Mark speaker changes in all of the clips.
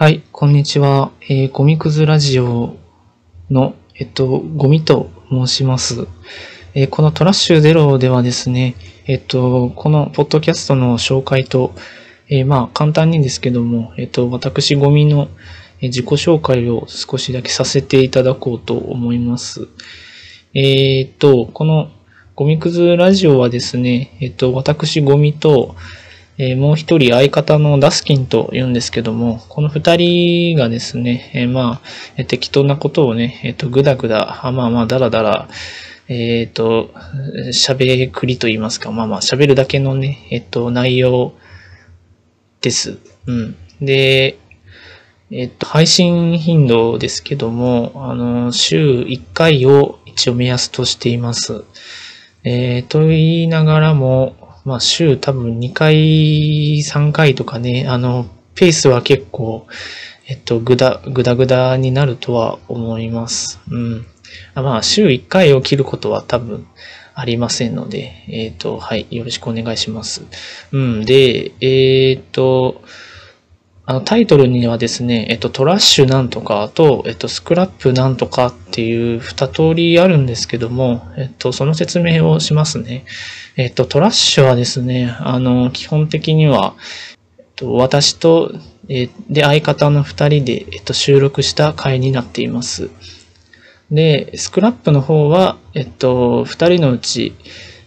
Speaker 1: はい、こんにちは。えー、ゴミくずラジオの、えっと、ゴミと申します。えーこのトラッシュゼロではですね、えっと、このポッドキャストの紹介と、えーまあ、簡単にですけども、えっと、私ゴミの自己紹介を少しだけさせていただこうと思います。えっと、このゴミくずラジオはですね、えっと、私ゴミと、えーもう一人相方のダスキンと言うんですけども、この二人がですね、えーまあ、えー適当なことをね、えっ、と、ぐだぐだ、あまあまあ、だらだら、えっ、と、喋くりと言いますか、まあまあ、喋るだけのね、えっ、と、内容です。うん。で、えっと、配信頻度ですけども、あの、週1回を一応目安としています。えー、と言いながらも、まあ、週多分2回、3回とかね、あの、ペースは結構、えっと、ぐだ、ぐだぐだになるとは思います。うん。あまあ、週1回を切ることは多分ありませんので、えっ、と、はい、よろしくお願いします。うん。で、えっ、と、あの、タイトルにはですね、えっと、トラッシュなんとかと、えっと、スクラップなんとかっていう二通りあるんですけども、えっと、その説明をしますね。えっと、トラッシュはですね、あの、基本的には、えっと、私と、えで、相方の二人で、えっと、収録した回になっています。で、スクラップの方は、えっと、二人のうち、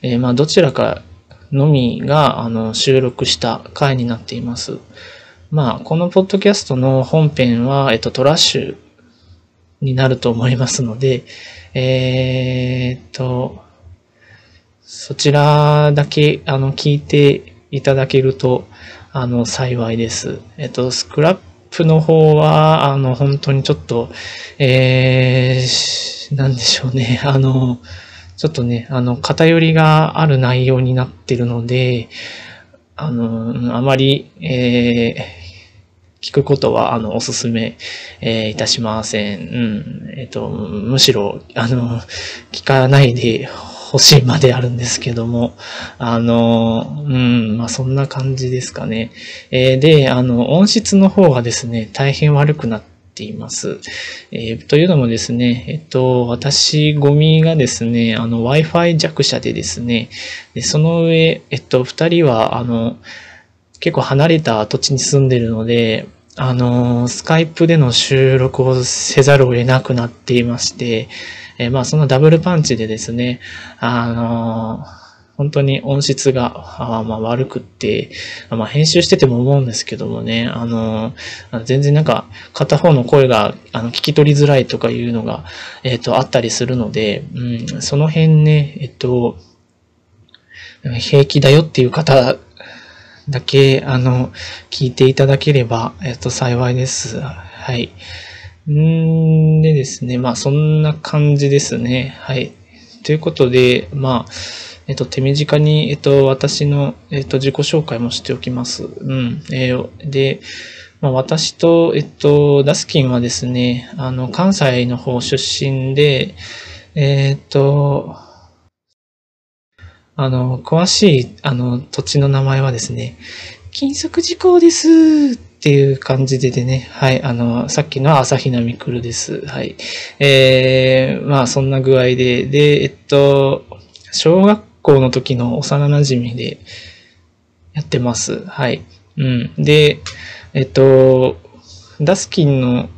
Speaker 1: えーまあ、どちらかのみが、あの、収録した回になっています。まあ、このポッドキャストの本編は、えっと、トラッシュになると思いますので、えーっと、そちらだけ、あの、聞いていただけると、あの、幸いです。えっと、スクラップの方は、あの、本当にちょっと、えー、なんでしょうね、あの、ちょっとね、あの、偏りがある内容になってるので、あの、あまり、えー聞くことは、あの、おすすめ、えーいたしません。うん。えっ、と、むしろ、あの、聞かないで欲しいまであるんですけども、あの、うん、まあ、そんな感じですかね。えーで、あの、音質の方がですね、大変悪くなっています。えーというのもですね、えっと、私、ゴミがですね、あの、Wi-Fi 弱者でですね、でその上、えっと、二人は、あの、結構離れた土地に住んでるので、あの、スカイプでの収録をせざるを得なくなっていまして、えまあそのダブルパンチでですね、あの、本当に音質があまあ悪くって、まあ編集してても思うんですけどもね、あの、あの全然なんか片方の声があの聞き取りづらいとかいうのが、えっ、と、あったりするので、うん、その辺ね、えっと、平気だよっていう方だけ、あの、聞いていただければ、えっと、幸いです。はい。んでですね、まあ、そんな感じですね。はい。ということで、まあ、えっと、手短に、えっと、私の、えっと、自己紹介もしておきます。うん。えーで、まあ、私と、えっと、ダスキンはですね、あの、関西の方出身で、えーっと、あの、詳しい、あの、土地の名前はですね、金属事項ですっていう感じででね、はい、あの、さっきのは朝比奈みくるです。はい。えー、まあ、そんな具合で、で、えっと、小学校の時の幼馴染でやってます。はい。うん。で、えっと、ダスキンの、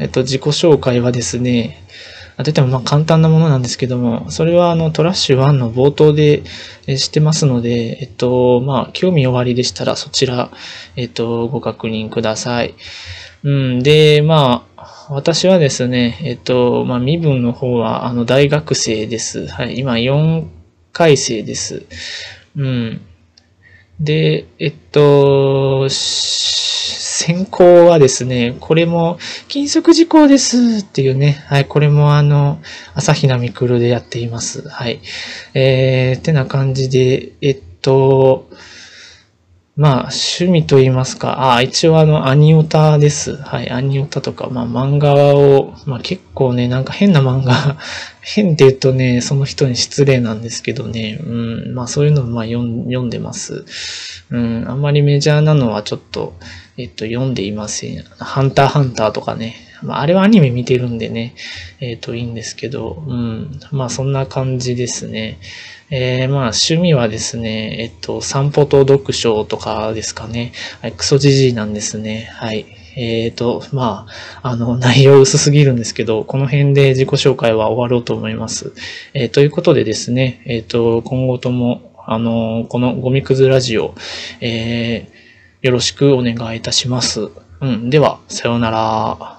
Speaker 1: えっと、自己紹介はですね、あとてもまあ簡単なものなんですけども、それはあのトラッシュ1の冒頭でしてますので、えっと、まあ、興味おありでしたらそちら、えっと、ご確認ください。うん、で、まあ、私はですね、えっと、まあ、身分の方は、あの、大学生です。はい、今4回生です。うん。で、えっと、先行はですね、これも、金属事項ですっていうね、はい、これもあの、朝日奈みくるでやっています。はい。えー、ってな感じで、えっと、まあ、趣味と言いますか、あ、一応あの、アニオタです。はい、アニオタとか、まあ、漫画を、まあ、結構ね、なんか変な漫画、変って言うとね、その人に失礼なんですけどね、うん、まあ、そういうのもまあ読んでます。うん、あんまりメジャーなのはちょっと、えっと、読んでいません。ハンターハンターとかね。まあ、あれはアニメ見てるんでね、えっと、いいんですけど、うん。まあ、そんな感じですね。えー、まあ、趣味はですね、えっと、散歩と読書とかですかね。はい、クソじじいなんですね。はい。えっ、ー、と、まあ、あの、内容薄すぎるんですけど、この辺で自己紹介は終わろうと思います。えー、ということでですね、えっ、ー、と、今後とも、あの、このゴミくずラジオ、えー、よろしくお願いいたします。うん。では、さようなら。